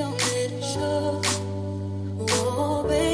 what you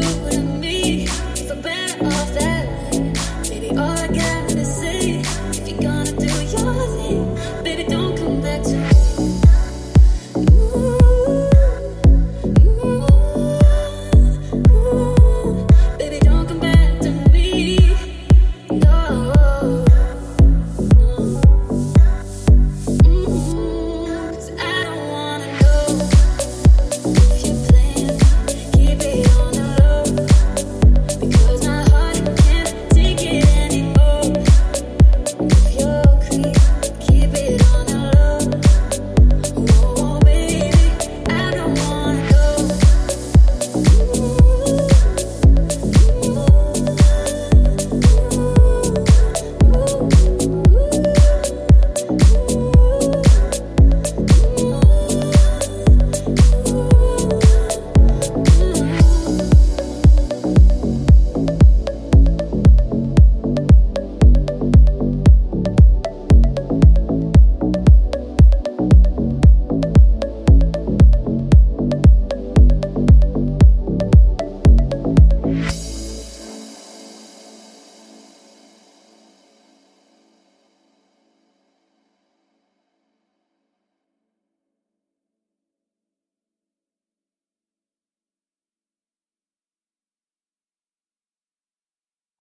do